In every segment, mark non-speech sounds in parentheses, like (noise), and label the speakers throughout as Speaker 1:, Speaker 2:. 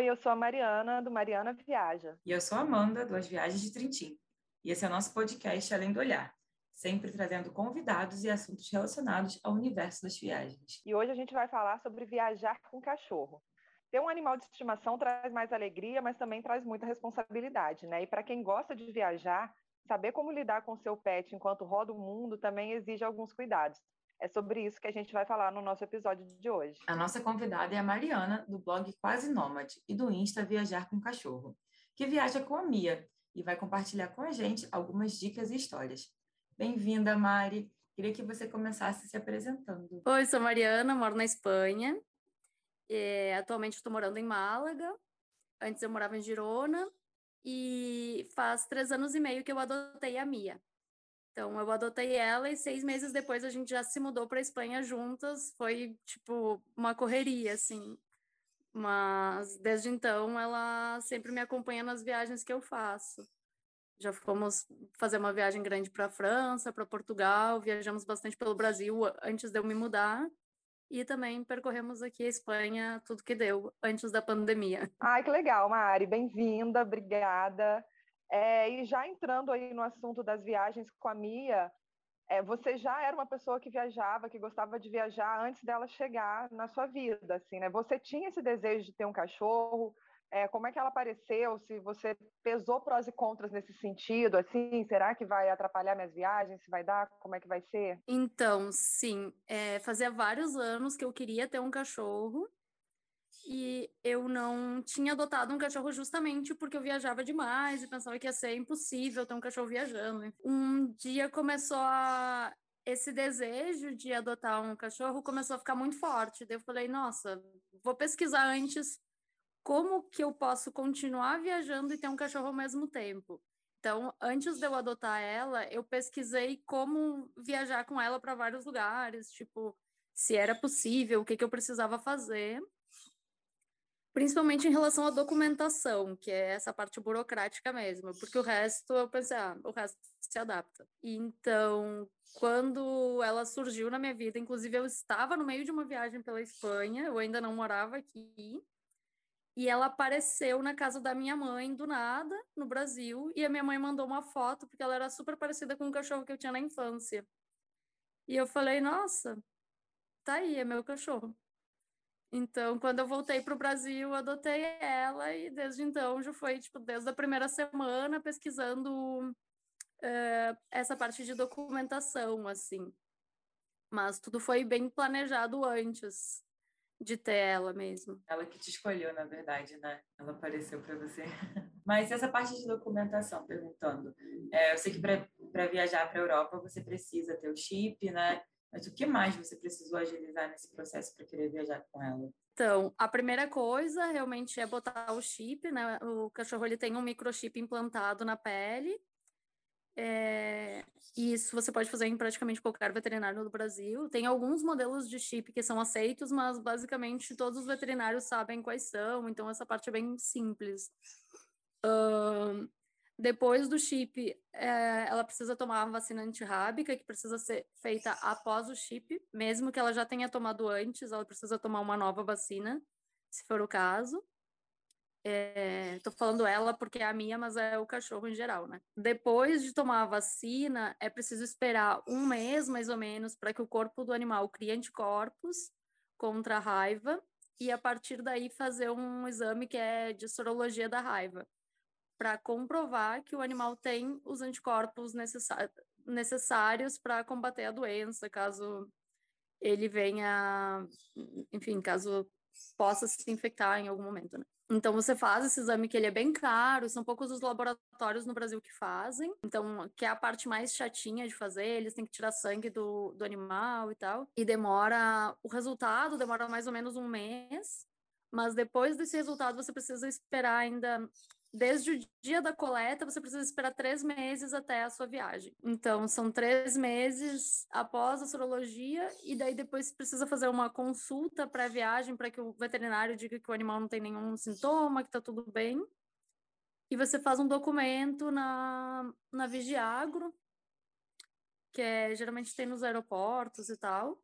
Speaker 1: Oi, eu sou a Mariana, do Mariana Viaja.
Speaker 2: E eu sou a Amanda, do As Viagens de Trintim. E esse é o nosso podcast Além do Olhar, sempre trazendo convidados e assuntos relacionados ao universo das viagens.
Speaker 1: E hoje a gente vai falar sobre viajar com cachorro. Ter um animal de estimação traz mais alegria, mas também traz muita responsabilidade, né? E para quem gosta de viajar, saber como lidar com seu pet enquanto roda o mundo também exige alguns cuidados. É sobre isso que a gente vai falar no nosso episódio de hoje.
Speaker 2: A nossa convidada é a Mariana, do blog Quase Nômade e do Insta Viajar com Cachorro, que viaja com a Mia e vai compartilhar com a gente algumas dicas e histórias. Bem-vinda, Mari. Queria que você começasse se apresentando.
Speaker 3: Oi, sou Mariana, moro na Espanha. É, atualmente estou morando em Málaga. Antes eu morava em Girona. E faz três anos e meio que eu adotei a Mia. Então, eu adotei ela e seis meses depois a gente já se mudou para Espanha juntas. Foi, tipo, uma correria, assim. Mas, desde então, ela sempre me acompanha nas viagens que eu faço. Já fomos fazer uma viagem grande para a França, para Portugal, viajamos bastante pelo Brasil antes de eu me mudar. E também percorremos aqui a Espanha, tudo que deu, antes da pandemia.
Speaker 1: Ai, que legal, Mari. Bem-vinda, obrigada. É, e já entrando aí no assunto das viagens com a Mia, é, você já era uma pessoa que viajava, que gostava de viajar antes dela chegar na sua vida, assim, né? Você tinha esse desejo de ter um cachorro? É, como é que ela apareceu? Se você pesou prós e contras nesse sentido, assim, será que vai atrapalhar minhas viagens? Se vai dar? Como é que vai ser?
Speaker 3: Então, sim, é, fazia vários anos que eu queria ter um cachorro e eu não tinha adotado um cachorro justamente porque eu viajava demais e pensava que ia ser impossível ter um cachorro viajando. Um dia começou a esse desejo de adotar um cachorro começou a ficar muito forte. Daí eu falei, nossa, vou pesquisar antes como que eu posso continuar viajando e ter um cachorro ao mesmo tempo. Então, antes de eu adotar ela, eu pesquisei como viajar com ela para vários lugares, tipo, se era possível, o que, que eu precisava fazer principalmente em relação à documentação, que é essa parte burocrática mesmo, porque o resto eu pensei, ah, o resto se adapta. Então, quando ela surgiu na minha vida, inclusive eu estava no meio de uma viagem pela Espanha, eu ainda não morava aqui, e ela apareceu na casa da minha mãe do nada, no Brasil, e a minha mãe mandou uma foto porque ela era super parecida com o cachorro que eu tinha na infância. E eu falei, nossa, tá aí, é meu cachorro. Então, quando eu voltei para o Brasil, adotei ela e desde então já foi, tipo, desde a primeira semana pesquisando uh, essa parte de documentação, assim. Mas tudo foi bem planejado antes de ter ela mesmo.
Speaker 2: Ela que te escolheu, na verdade, né? Ela apareceu para você. (laughs) Mas essa parte de documentação, perguntando, é, eu sei que para viajar para a Europa você precisa ter o chip, né? Mas o que mais você precisou agilizar nesse processo para querer viajar com ela?
Speaker 3: Então, a primeira coisa realmente é botar o chip, né? O cachorro ele tem um microchip implantado na pele. É, isso você pode fazer em praticamente qualquer veterinário do Brasil. Tem alguns modelos de chip que são aceitos, mas basicamente todos os veterinários sabem quais são, então essa parte é bem simples. Uh, depois do chip, é, ela precisa tomar a vacina antirrábica, que precisa ser feita após o chip, mesmo que ela já tenha tomado antes, ela precisa tomar uma nova vacina, se for o caso. Estou é, falando ela porque é a minha, mas é o cachorro em geral, né? Depois de tomar a vacina, é preciso esperar um mês, mais ou menos, para que o corpo do animal crie anticorpos contra a raiva e a partir daí fazer um exame que é de sorologia da raiva para comprovar que o animal tem os anticorpos necessários para combater a doença, caso ele venha, enfim, caso possa se infectar em algum momento, né? Então você faz esse exame que ele é bem caro, são poucos os laboratórios no Brasil que fazem, então que é a parte mais chatinha de fazer, eles têm que tirar sangue do, do animal e tal, e demora, o resultado demora mais ou menos um mês, mas depois desse resultado você precisa esperar ainda desde o dia da coleta, você precisa esperar três meses até a sua viagem. Então, são três meses após a sorologia, e daí depois precisa fazer uma consulta pré-viagem para que o veterinário diga que o animal não tem nenhum sintoma, que está tudo bem. E você faz um documento na, na Vigiagro, que é, geralmente tem nos aeroportos e tal.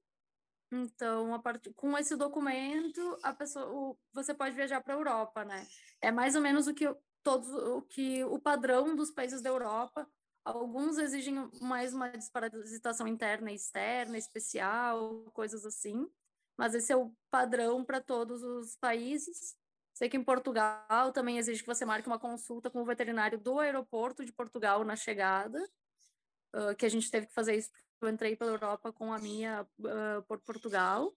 Speaker 3: Então, a part... com esse documento, a pessoa, você pode viajar para a Europa, né? É mais ou menos o que todos o que o padrão dos países da Europa. Alguns exigem mais uma desparasitação interna e externa, especial, coisas assim. Mas esse é o padrão para todos os países. Sei que em Portugal também exige que você marque uma consulta com o veterinário do aeroporto de Portugal na chegada, uh, que a gente teve que fazer isso eu entrei pela Europa com a minha uh, por Portugal.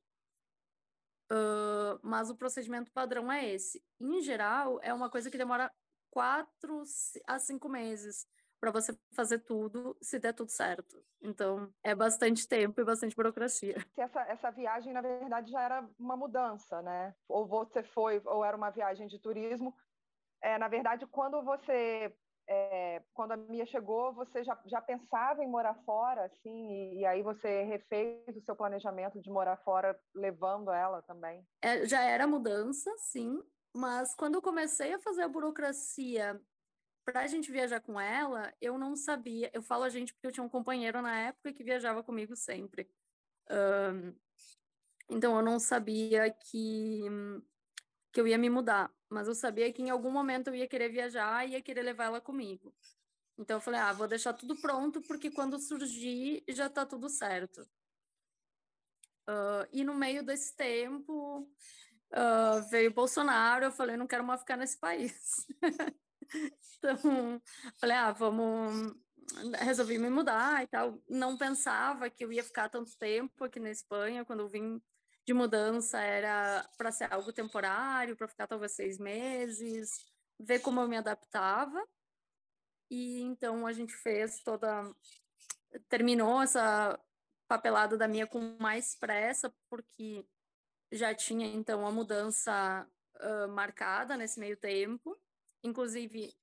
Speaker 3: Uh, mas o procedimento padrão é esse. Em geral, é uma coisa que demora quatro a cinco meses para você fazer tudo, se der tudo certo. Então, é bastante tempo e bastante burocracia. (laughs)
Speaker 1: Essa, essa viagem, na verdade, já era uma mudança, né? Ou você foi, ou era uma viagem de turismo. É, na verdade, quando você é, quando a Mia chegou, você já, já pensava em morar fora, assim, e, e, aí você refez o seu planejamento de morar fora, levando ela também?
Speaker 3: É, já era mudança, sim, mas quando eu comecei a fazer a burocracia para a gente viajar com ela, eu não sabia. Eu falo a gente porque eu tinha um companheiro na época que viajava comigo sempre. Um, então eu não sabia que que eu ia me mudar, mas eu sabia que em algum momento eu ia querer viajar e ia querer levar ela comigo. Então eu falei, ah, vou deixar tudo pronto porque quando surgir já tá tudo certo. Uh, e no meio desse tempo uh, veio Bolsonaro, eu falei, não quero mais ficar nesse país. (laughs) então, falei, ah, vamos. Resolvi me mudar e tal. Não pensava que eu ia ficar tanto tempo aqui na Espanha. Quando eu vim de mudança era para ser algo temporário, para ficar talvez seis meses, ver como eu me adaptava. E então a gente fez toda. Terminou essa papelada da minha com mais pressa, porque já tinha então a mudança uh, marcada nesse meio tempo. Inclusive,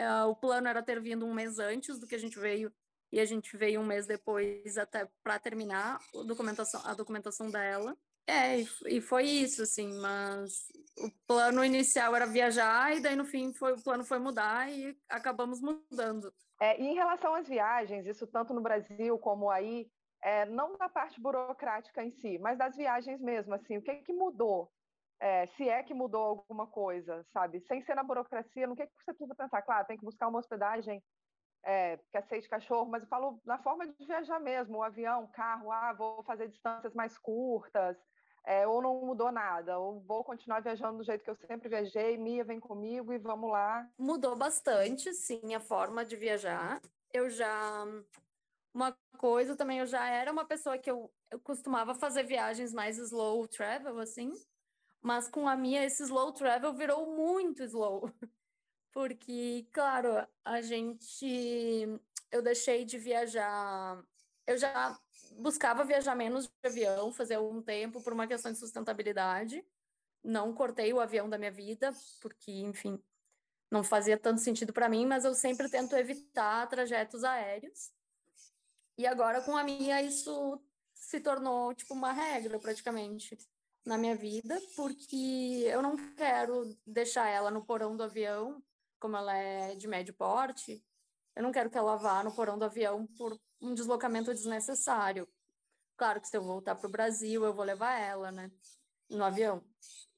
Speaker 3: uh, o plano era ter vindo um mês antes do que a gente veio, e a gente veio um mês depois até para terminar a documentação, a documentação dela. É, e foi isso, assim, mas o plano inicial era viajar e daí no fim foi, o plano foi mudar e acabamos mudando.
Speaker 1: É, e em relação às viagens, isso tanto no Brasil como aí, é, não da parte burocrática em si, mas das viagens mesmo, assim, o que, que mudou? É, se é que mudou alguma coisa, sabe? Sem ser na burocracia, no que, que você precisa pensar? Claro, tem que buscar uma hospedagem é, que aceite cachorro, mas eu falo na forma de viajar mesmo, o avião, o carro, ah, vou fazer distâncias mais curtas, é, ou não mudou nada, ou vou continuar viajando do jeito que eu sempre viajei, Mia vem comigo e vamos lá.
Speaker 3: Mudou bastante, sim, a forma de viajar. Eu já. Uma coisa também, eu já era uma pessoa que eu, eu costumava fazer viagens mais slow travel, assim, mas com a minha, esse slow travel virou muito slow. (laughs) Porque, claro, a gente. Eu deixei de viajar. Eu já buscava viajar menos de avião, fazer um tempo por uma questão de sustentabilidade. Não cortei o avião da minha vida, porque, enfim, não fazia tanto sentido para mim, mas eu sempre tento evitar trajetos aéreos. E agora com a minha isso se tornou tipo uma regra praticamente na minha vida, porque eu não quero deixar ela no porão do avião, como ela é de médio porte, eu não quero que ela vá no porão do avião por um deslocamento desnecessário. Claro que se eu voltar para o Brasil, eu vou levar ela, né? No avião.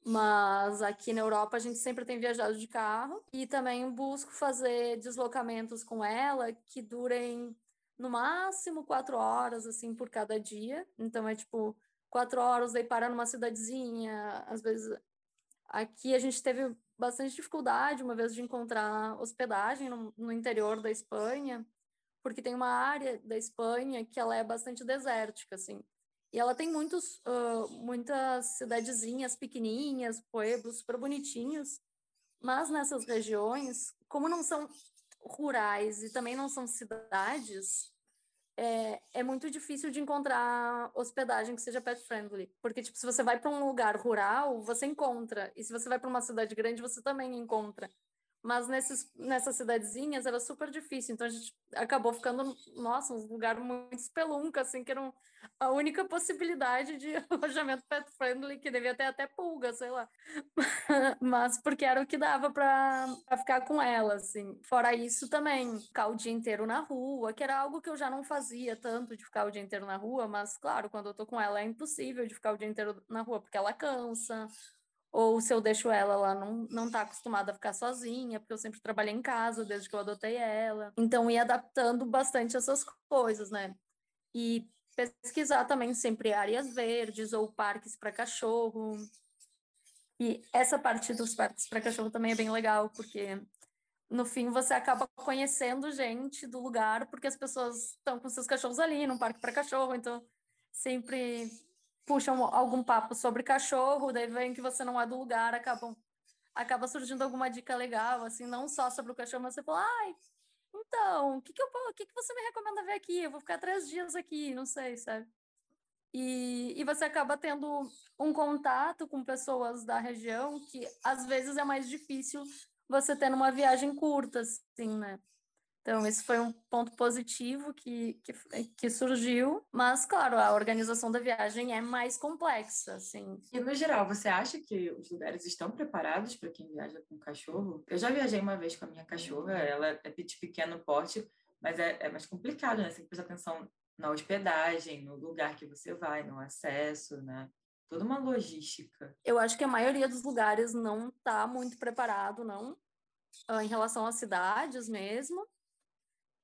Speaker 3: Mas aqui na Europa a gente sempre tem viajado de carro e também busco fazer deslocamentos com ela que durem no máximo quatro horas, assim, por cada dia. Então é tipo quatro horas, daí parar numa cidadezinha. Às vezes aqui a gente teve bastante dificuldade uma vez de encontrar hospedagem no, no interior da Espanha porque tem uma área da Espanha que ela é bastante desértica, assim. E ela tem muitos, uh, muitas cidadezinhas pequenininhas, pueblos super bonitinhos, mas nessas regiões, como não são rurais e também não são cidades, é, é muito difícil de encontrar hospedagem que seja pet friendly. Porque, tipo, se você vai para um lugar rural, você encontra. E se você vai para uma cidade grande, você também encontra. Mas nesses, nessas cidadezinhas era super difícil, então a gente acabou ficando, nossa, um lugar muito espelunca, assim, que era a única possibilidade de (laughs) alojamento pet friendly, que devia ter até pulga, sei lá. (laughs) Mas porque era o que dava para ficar com ela, assim. Fora isso também, ficar o dia inteiro na rua, que era algo que eu já não fazia tanto de ficar o dia inteiro na rua, mas claro, quando eu tô com ela é impossível de ficar o dia inteiro na rua, porque ela cansa, ou se eu deixo ela, ela não, não tá acostumada a ficar sozinha, porque eu sempre trabalhei em casa desde que eu adotei ela. Então, ia adaptando bastante essas coisas, né? E pesquisar também sempre áreas verdes ou parques para cachorro. E essa parte dos parques para cachorro também é bem legal, porque no fim você acaba conhecendo gente do lugar, porque as pessoas estão com seus cachorros ali num parque para cachorro, então sempre puxam algum papo sobre cachorro, daí vem que você não é do lugar, acabam acaba surgindo alguma dica legal, assim, não só sobre o cachorro, mas você fala, ai, então, o que que, eu, que que você me recomenda ver aqui? Eu vou ficar três dias aqui, não sei, sabe? E, e você acaba tendo um contato com pessoas da região que às vezes é mais difícil você ter numa viagem curta, assim, né? Então, esse foi um ponto positivo que, que, que, surgiu, mas, claro, a organização da viagem é mais complexa, assim.
Speaker 2: E, no geral, você acha que os lugares estão preparados para quem viaja com cachorro? Eu já viajei uma vez com a minha cachorra, ela é de pequeno porte, mas é, é mais complicado, né? Você tem que prestar atenção na hospedagem, no lugar que você vai, no acesso, né? Toda uma logística.
Speaker 3: Eu acho que a maioria dos lugares não está muito preparado, não, ah, em relação às cidades mesmo.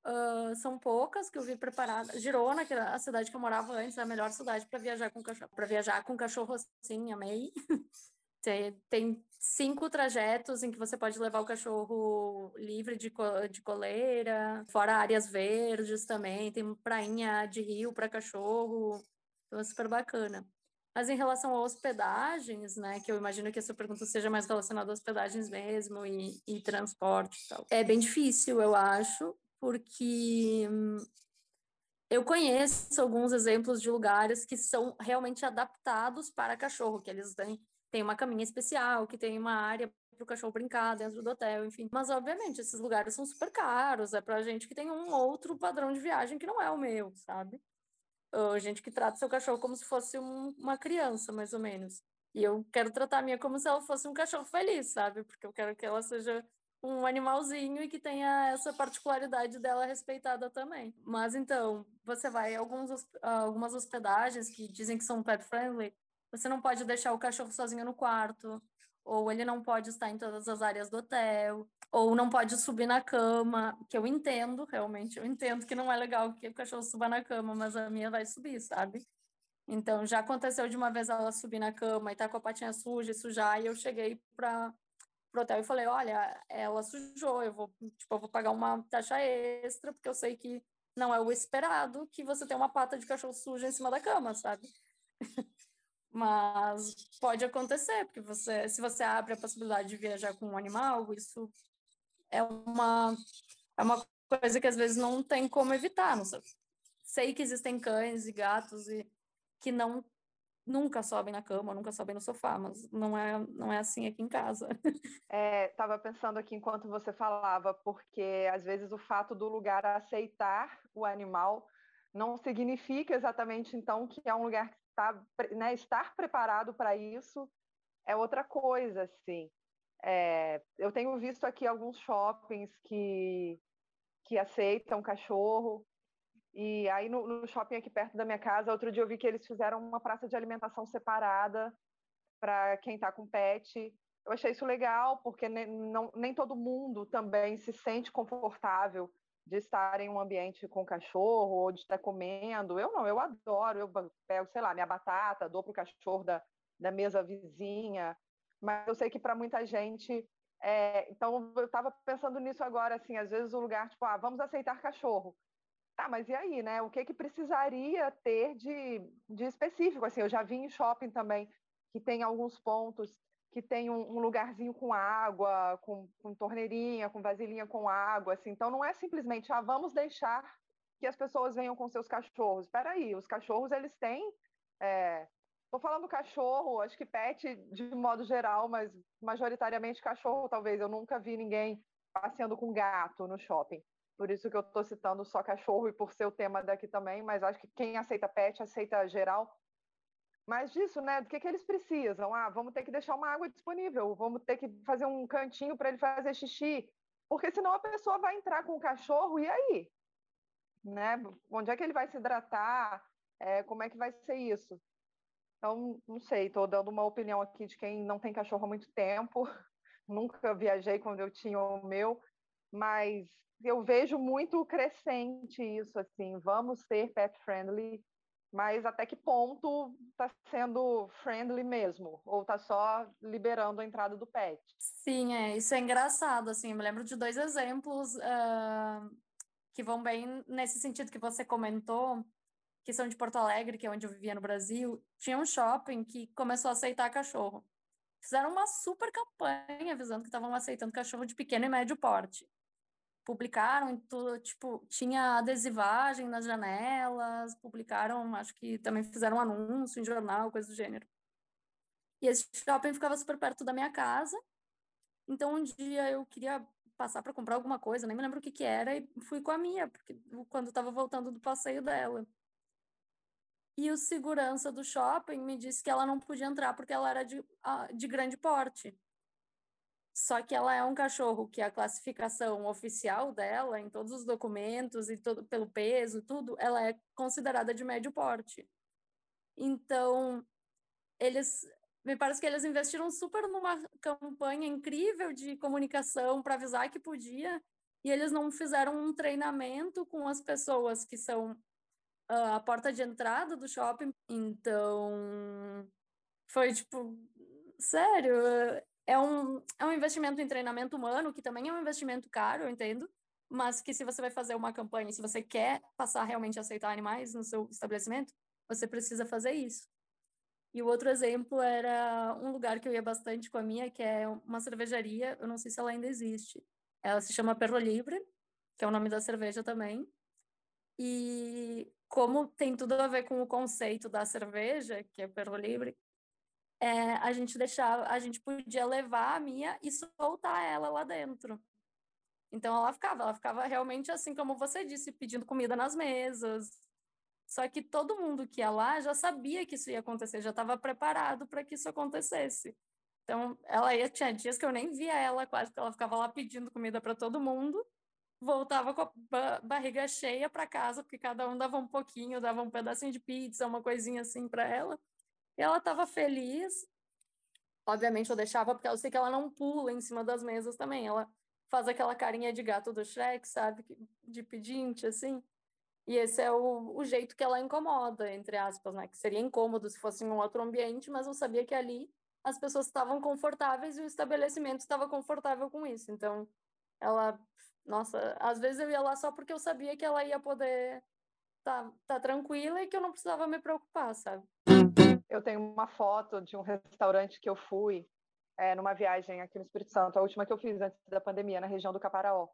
Speaker 3: Uh, são poucas que eu vi preparada. Girona, que era a cidade que eu morava antes, é a melhor cidade para viajar com cachorro. Para viajar com cachorro, sim, amei. (laughs) tem, tem cinco trajetos em que você pode levar o cachorro livre de, co de coleira, fora áreas verdes também. Tem prainha de rio para cachorro. Então é super bacana. Mas em relação a hospedagens, né, que eu imagino que essa pergunta seja mais relacionada a hospedagens mesmo e, e transporte e tal. É bem difícil, eu acho, porque hum, eu conheço alguns exemplos de lugares que são realmente adaptados para cachorro, que eles têm, têm uma caminha especial, que tem uma área para o cachorro brincar dentro do hotel, enfim. Mas, obviamente, esses lugares são super caros, é para gente que tem um outro padrão de viagem que não é o meu, sabe? Gente que trata seu cachorro como se fosse um, uma criança, mais ou menos. E eu quero tratar a minha como se ela fosse um cachorro feliz, sabe? Porque eu quero que ela seja um animalzinho e que tenha essa particularidade dela respeitada também. Mas então, você vai alguns, algumas hospedagens que dizem que são pet friendly, você não pode deixar o cachorro sozinho no quarto, ou ele não pode estar em todas as áreas do hotel, ou não pode subir na cama, que eu entendo, realmente, eu entendo que não é legal que o cachorro suba na cama, mas a minha vai subir, sabe? Então, já aconteceu de uma vez ela subir na cama e tá com a patinha suja e sujar, e eu cheguei para pro hotel e falei, olha, ela sujou, eu vou, tipo, eu vou pagar uma taxa extra, porque eu sei que não é o esperado que você tenha uma pata de cachorro suja em cima da cama, sabe? (laughs) Mas pode acontecer, porque você, se você abre a possibilidade de viajar com um animal, isso é uma, é uma coisa que às vezes não tem como evitar. Não sei. sei que existem cães e gatos e que não nunca sobem na cama, nunca sobem no sofá, mas não é, não é assim aqui em casa.
Speaker 1: Estava (laughs) é, pensando aqui enquanto você falava, porque às vezes o fato do lugar aceitar o animal não significa exatamente então que é um lugar que está, né, estar preparado para isso é outra coisa, assim. É, eu tenho visto aqui alguns shoppings que, que aceitam cachorro, e aí no, no, shopping aqui perto da minha casa, outro dia eu vi que eles fizeram uma praça de alimentação separada para quem está com pet. Eu achei isso legal, porque nem, não, nem todo mundo também se sente confortável de estar em um ambiente com cachorro ou de estar comendo. Eu não, eu adoro. Eu pego, sei lá, minha batata, dou para o cachorro da, da mesa vizinha. Mas eu sei que para muita gente. É, então, eu estava pensando nisso agora, assim, às vezes o lugar, tipo, ah, vamos aceitar cachorro. Tá, mas e aí, né? O que que precisaria ter de, de específico? Assim, eu já vi em shopping também que tem alguns pontos que tem um, um lugarzinho com água, com, com, torneirinha, com vasilhinha com água, assim. Então não é simplesmente, ah, vamos deixar que as pessoas venham com seus cachorros. Espera aí, os cachorros eles têm é, Estou falando cachorro, acho que pet de modo geral, mas majoritariamente cachorro, talvez. Eu nunca vi ninguém passeando com gato no shopping. Por isso que eu estou citando só cachorro e por ser o tema daqui também, mas acho que quem aceita pet aceita geral. Mas disso, né? Do que, que eles precisam? Ah, vamos ter que deixar uma água disponível, vamos ter que fazer um cantinho para ele fazer xixi, porque senão a pessoa vai entrar com o cachorro e aí? Né? Onde é que ele vai se hidratar? É, como é que vai ser isso? Então, não sei, estou dando uma opinião aqui de quem não tem cachorro há muito tempo. (laughs) Nunca viajei quando eu tinha o meu, mas eu vejo muito crescente isso, assim, vamos ser pet friendly, mas até que ponto está sendo friendly mesmo? Ou está só liberando a entrada do pet?
Speaker 3: Sim, é, isso é engraçado, assim, eu me lembro de dois exemplos uh, que vão bem nesse sentido que você comentou, que são de Porto Alegre, que é onde eu vivia no Brasil, tinha um shopping que começou a aceitar cachorro. Fizeram uma super campanha avisando que estavam aceitando cachorro de pequeno e médio porte. Publicaram tipo, tinha adesivagem nas janelas, publicaram, acho que também fizeram anúncio em jornal, coisa do gênero. E esse shopping ficava super perto da minha casa. Então um dia eu queria passar para comprar alguma coisa, nem me lembro o que que era, e fui com a minha, porque quando estava voltando do passeio dela. E o segurança do shopping me disse que ela não podia entrar porque ela era de, de grande porte. Só que ela é um cachorro que a classificação oficial dela, em todos os documentos e todo, pelo peso, tudo, ela é considerada de médio porte. Então, eles me parece que eles investiram super numa campanha incrível de comunicação para avisar que podia, e eles não fizeram um treinamento com as pessoas que são a porta de entrada do shopping. Então, foi tipo, sério, é um, é um investimento em treinamento humano, que também é um investimento caro, eu entendo, mas que se você vai fazer uma campanha, se você quer passar realmente a aceitar animais no seu estabelecimento, você precisa fazer isso. E o outro exemplo era um lugar que eu ia bastante com a minha, que é uma cervejaria, eu não sei se ela ainda existe. Ela se chama Perro Libre, que é o nome da cerveja também. E como tem tudo a ver com o conceito da cerveja, que é Perro Libre, é, a gente deixava, a gente podia levar a minha e soltar ela lá dentro. Então ela ficava, ela ficava realmente assim como você disse, pedindo comida nas mesas. Só que todo mundo que ia lá já sabia que isso ia acontecer, já estava preparado para que isso acontecesse. Então ela ia, tinha dias que eu nem via ela quase, porque ela ficava lá pedindo comida para todo mundo voltava com a barriga cheia para casa, porque cada um dava um pouquinho, dava um pedacinho de pizza, uma coisinha assim para ela. E ela estava feliz. Obviamente eu deixava, porque eu sei que ela não pula em cima das mesas também. Ela faz aquela carinha de gato do Shrek, sabe? De pedinte, assim. E esse é o, o jeito que ela incomoda, entre aspas, né? Que seria incômodo se fosse em um outro ambiente, mas eu sabia que ali as pessoas estavam confortáveis e o estabelecimento estava confortável com isso. Então, ela nossa, às vezes eu ia lá só porque eu sabia que ela ia poder tá, tá tranquila e que eu não precisava me preocupar, sabe?
Speaker 1: Eu tenho uma foto de um restaurante que eu fui é, numa viagem aqui no Espírito Santo, a última que eu fiz antes da pandemia, na região do Caparaó.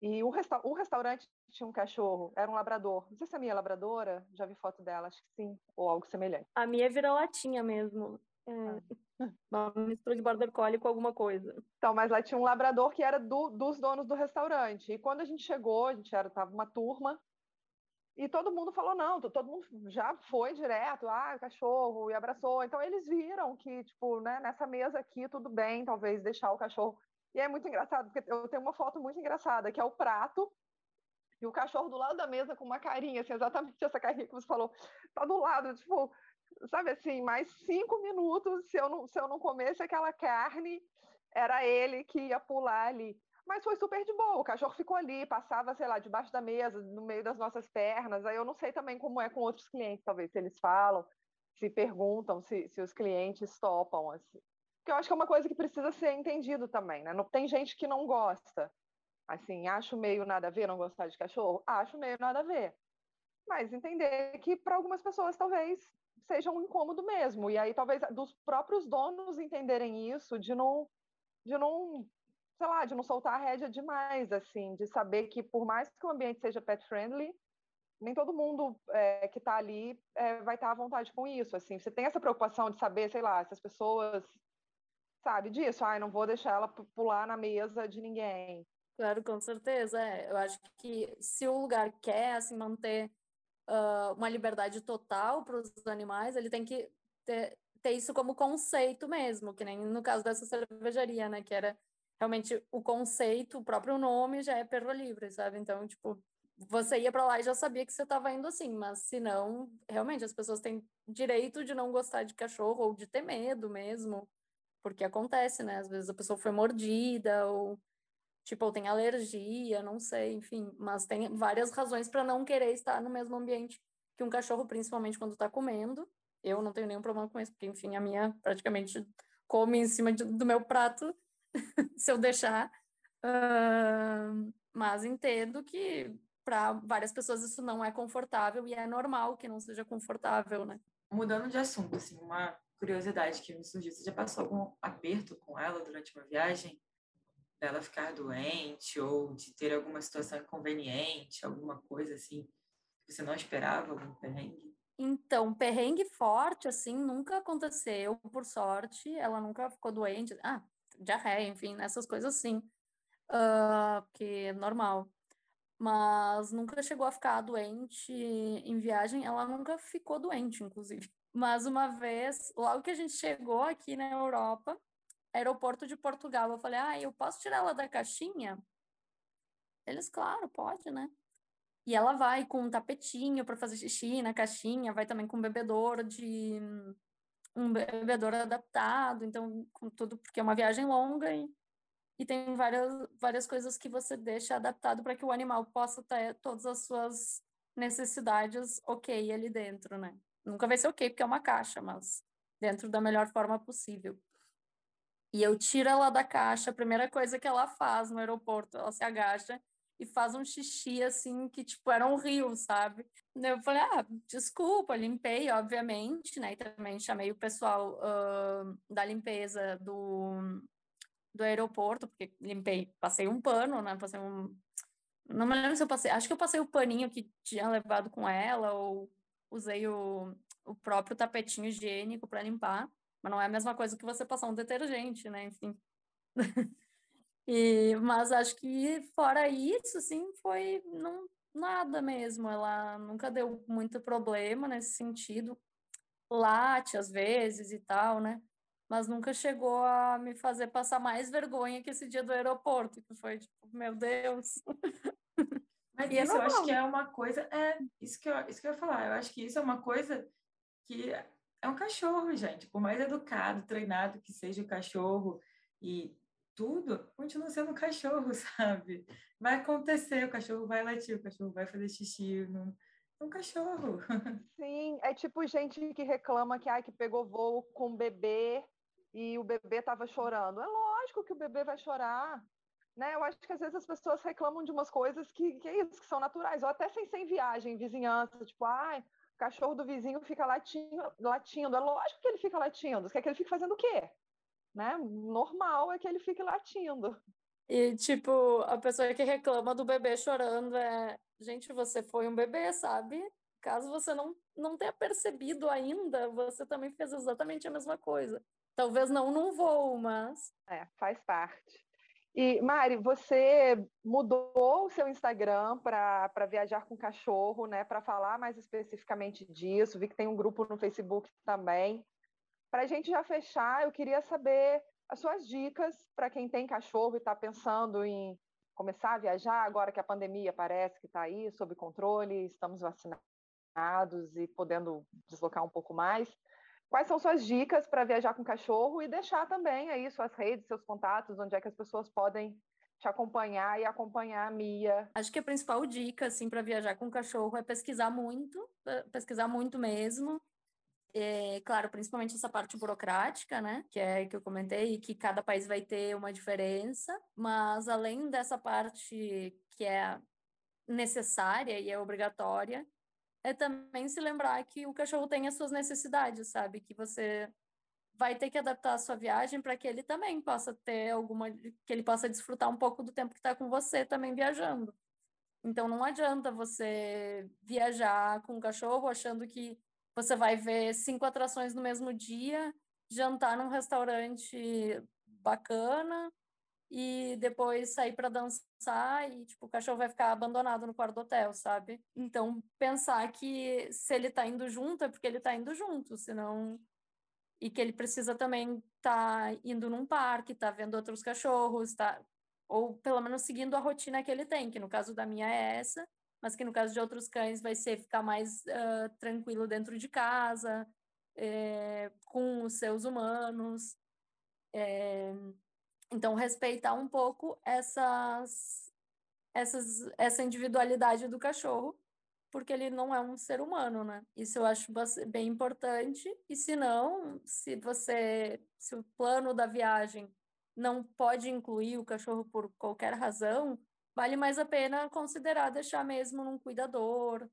Speaker 1: E o, resta o restaurante tinha um cachorro, era um labrador. Não sei se a minha é labradora, já vi foto dela, acho que sim, ou algo semelhante.
Speaker 3: A minha é vira-latinha mesmo. É, ah. uma mistura de border collie com alguma coisa.
Speaker 1: Então, mas lá tinha um labrador que era do, dos donos do restaurante. E quando a gente chegou, a gente era tava uma turma e todo mundo falou não, todo mundo já foi direto, ah, cachorro e abraçou. Então eles viram que tipo, né, nessa mesa aqui tudo bem, talvez deixar o cachorro. E é muito engraçado porque eu tenho uma foto muito engraçada que é o prato e o cachorro do lado da mesa com uma carinha, assim, exatamente essa carinha que você falou, tá do lado, tipo, sabe assim, mais cinco minutos, se eu não, se eu não comesse aquela carne, era ele que ia pular ali. Mas foi super de boa, o cachorro ficou ali, passava, sei lá, debaixo da mesa, no meio das nossas pernas. Aí eu não sei também como é com outros clientes, talvez, se eles falam, se perguntam, se, se os clientes topam. Assim. Porque eu acho que é uma coisa que precisa ser entendido também, né? Não, tem gente que não gosta. Assim, acho meio nada a ver não gostar de cachorro? Acho meio nada a ver. Mas entender que para algumas pessoas talvez seja um incômodo mesmo. E aí talvez dos próprios donos entenderem isso, de não, de não, sei lá, de não soltar a rédea demais, assim, de saber que por mais que o ambiente seja pet friendly, nem todo mundo é, que está ali é, vai estar tá à vontade com isso. Assim, você tem essa preocupação de saber, sei lá, se as pessoas sabe disso, ai, não vou deixar ela pular na mesa de ninguém.
Speaker 3: Claro, com certeza. É. Eu acho que se o lugar quer assim manter uh, uma liberdade total para os animais, ele tem que ter, ter isso como conceito mesmo, que nem no caso dessa cervejaria, né, que era realmente o conceito, o próprio nome já é perro livre, sabe? Então, tipo, você ia para lá e já sabia que você estava indo assim, mas se não, realmente as pessoas têm direito de não gostar de cachorro ou de ter medo mesmo, porque acontece, né? Às vezes a pessoa foi mordida ou tipo, ou tem alergia, não sei, enfim, mas tem várias razões para não querer estar no mesmo ambiente que um cachorro, principalmente quando está comendo. Eu não tenho nenhum problema com isso, porque enfim, a minha praticamente come em cima de, do meu prato (laughs) se eu deixar. Uh, mas entendo que para várias pessoas isso não é confortável e é normal que não seja confortável, né?
Speaker 2: Mudando de assunto, assim, uma curiosidade que me surgiu, você já passou algum aperto com ela durante uma viagem? Dela ficar doente ou de ter alguma situação inconveniente, alguma coisa assim, que você não esperava, algum perrengue?
Speaker 3: Então, perrengue forte, assim, nunca aconteceu, por sorte. Ela nunca ficou doente. Ah, diarreia, enfim, essas coisas assim. Uh, que é normal mas nunca chegou a ficar doente em viagem. Ela nunca ficou doente, inclusive. (laughs) Mas uma vez, logo que a gente chegou aqui na Europa, aeroporto de Portugal, eu falei: Ah, eu posso tirar ela da caixinha? Eles, claro, pode, né? E ela vai com um tapetinho para fazer xixi na caixinha, vai também com um bebedouro de um bebedouro adaptado, então com tudo porque é uma viagem longa e e tem várias, várias coisas que você deixa adaptado para que o animal possa ter todas as suas necessidades ok ali dentro, né? Nunca vai ser ok, porque é uma caixa, mas dentro da melhor forma possível. E eu tiro ela da caixa, a primeira coisa que ela faz no aeroporto, ela se agacha e faz um xixi assim que tipo era um rio, sabe? Eu falei, ah, desculpa, limpei, obviamente, né? E também chamei o pessoal uh, da limpeza do do aeroporto, porque limpei, passei um pano, né? Passei um. Não me lembro se eu passei. Acho que eu passei o paninho que tinha levado com ela, ou usei o, o próprio tapetinho higiênico para limpar. Mas não é a mesma coisa que você passar um detergente, né? Enfim. (laughs) e, mas acho que fora isso, assim, foi não, nada mesmo. Ela nunca deu muito problema nesse sentido. Late às vezes e tal, né? mas nunca chegou a me fazer passar mais vergonha que esse dia do aeroporto, que foi tipo, meu Deus. (laughs)
Speaker 2: Mas e é isso é eu acho que é uma coisa, é, isso que, eu, isso que eu ia falar, eu acho que isso é uma coisa que é um cachorro, gente, por mais educado, treinado que seja o cachorro e tudo, continua sendo um cachorro, (laughs) sabe? Vai acontecer, o cachorro vai latir, o cachorro vai fazer xixi, não, é um cachorro. (laughs)
Speaker 1: Sim, é tipo gente que reclama que, ai, que pegou voo com bebê e o bebê estava chorando. É lógico que o bebê vai chorar. Né? Eu acho que às vezes as pessoas reclamam de umas coisas que, que é isso, que são naturais, ou até sem ser em viagem, em vizinhança, tipo, ai, o cachorro do vizinho fica latindo, latindo. É lógico que ele fica latindo. Você quer que ele fique fazendo o quê? Né? Normal é que ele fique latindo.
Speaker 3: E, tipo, a pessoa que reclama do bebê chorando é. Gente, você foi um bebê, sabe? Caso você não, não tenha percebido ainda, você também fez exatamente a mesma coisa. Talvez não num voo, mas.
Speaker 1: É, faz parte. E, Mari, você mudou o seu Instagram para viajar com cachorro, né? Para falar mais especificamente disso. Vi que tem um grupo no Facebook também. Para a gente já fechar, eu queria saber as suas dicas para quem tem cachorro e está pensando em começar a viajar agora que a pandemia parece que está aí sob controle, estamos vacinados e podendo deslocar um pouco mais. Quais são suas dicas para viajar com cachorro e deixar também aí suas redes, seus contatos, onde é que as pessoas podem te acompanhar e acompanhar a Mia?
Speaker 3: Acho que a principal dica assim para viajar com cachorro é pesquisar muito, pesquisar muito mesmo. É, claro, principalmente essa parte burocrática, né, que é que eu comentei, que cada país vai ter uma diferença, mas além dessa parte que é necessária e é obrigatória, é também se lembrar que o cachorro tem as suas necessidades, sabe? Que você vai ter que adaptar a sua viagem para que ele também possa ter alguma. que ele possa desfrutar um pouco do tempo que está com você também viajando. Então não adianta você viajar com o cachorro achando que você vai ver cinco atrações no mesmo dia, jantar num restaurante bacana e depois sair para dançar e tipo o cachorro vai ficar abandonado no quarto do hotel, sabe? Então pensar que se ele está indo junto é porque ele está indo junto, senão e que ele precisa também estar tá indo num parque, tá vendo outros cachorros, tá ou pelo menos seguindo a rotina que ele tem, que no caso da minha é essa, mas que no caso de outros cães vai ser ficar mais uh, tranquilo dentro de casa, é, com os seus humanos. É, então, respeitar um pouco essas, essas, essa individualidade do cachorro, porque ele não é um ser humano, né? Isso eu acho bem importante. E se não, se você, se o plano da viagem não pode incluir o cachorro por qualquer razão, vale mais a pena considerar deixar mesmo num cuidador,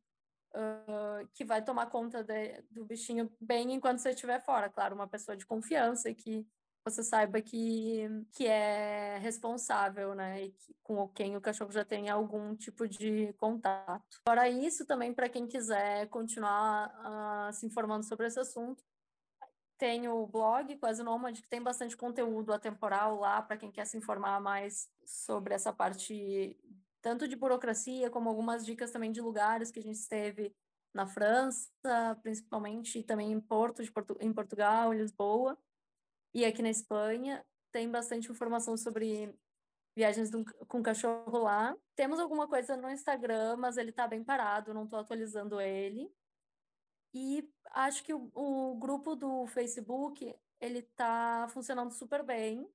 Speaker 3: uh, que vai tomar conta de, do bichinho bem enquanto você estiver fora. Claro, uma pessoa de confiança que você saiba que, que é responsável, né? E que, com quem o cachorro já tem algum tipo de contato. Fora isso, também para quem quiser continuar uh, se informando sobre esse assunto, tem o blog Quase Nômade, que tem bastante conteúdo atemporal lá para quem quer se informar mais sobre essa parte, tanto de burocracia, como algumas dicas também de lugares que a gente esteve na França, principalmente, e também em Porto, de Porto em Portugal, em Lisboa. E aqui na Espanha tem bastante informação sobre viagens com cachorro lá. Temos alguma coisa no Instagram, mas ele está bem parado, não estou atualizando ele. E acho que o, o grupo do Facebook ele está funcionando super bem,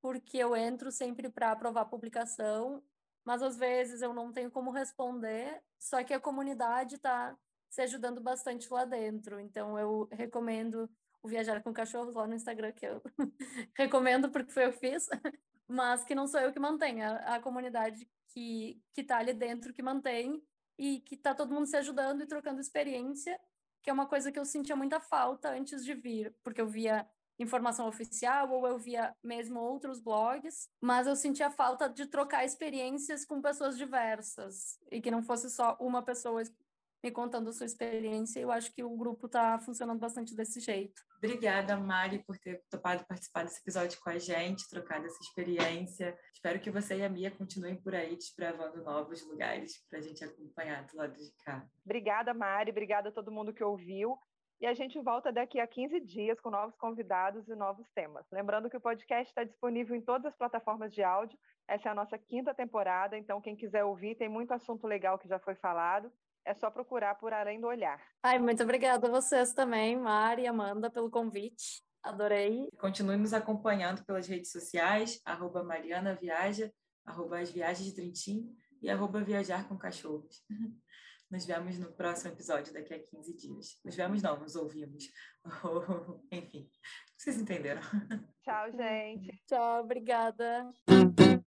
Speaker 3: porque eu entro sempre para aprovar a publicação, mas às vezes eu não tenho como responder, só que a comunidade está se ajudando bastante lá dentro. Então eu recomendo o Viajar com Cachorros lá no Instagram, que eu (laughs) recomendo porque foi eu que fiz, (laughs) mas que não sou eu que mantenho, a, a comunidade que, que tá ali dentro que mantém e que tá todo mundo se ajudando e trocando experiência, que é uma coisa que eu sentia muita falta antes de vir, porque eu via informação oficial ou eu via mesmo outros blogs, mas eu sentia falta de trocar experiências com pessoas diversas e que não fosse só uma pessoa me contando a sua experiência. Eu acho que o grupo está funcionando bastante desse jeito.
Speaker 2: Obrigada, Mari, por ter topado participar desse episódio com a gente, trocado essa experiência. Espero que você e a Mia continuem por aí desbravando novos lugares para a gente acompanhar do lado de cá.
Speaker 1: Obrigada, Mari. Obrigada a todo mundo que ouviu. E a gente volta daqui a 15 dias com novos convidados e novos temas. Lembrando que o podcast está disponível em todas as plataformas de áudio. Essa é a nossa quinta temporada, então quem quiser ouvir, tem muito assunto legal que já foi falado é só procurar por Além do Olhar.
Speaker 3: Ai, muito obrigada a vocês também, Mari e Amanda, pelo convite. Adorei.
Speaker 2: Continue nos acompanhando pelas redes sociais, arroba Mariana Viaja, arroba As Viagens de Trintim e arroba Viajar com Cachorros. (laughs) Nos vemos no próximo episódio daqui a 15 dias. Nos vemos não, nos ouvimos. (laughs) Enfim, vocês entenderam.
Speaker 1: Tchau, gente.
Speaker 3: Tchau, obrigada.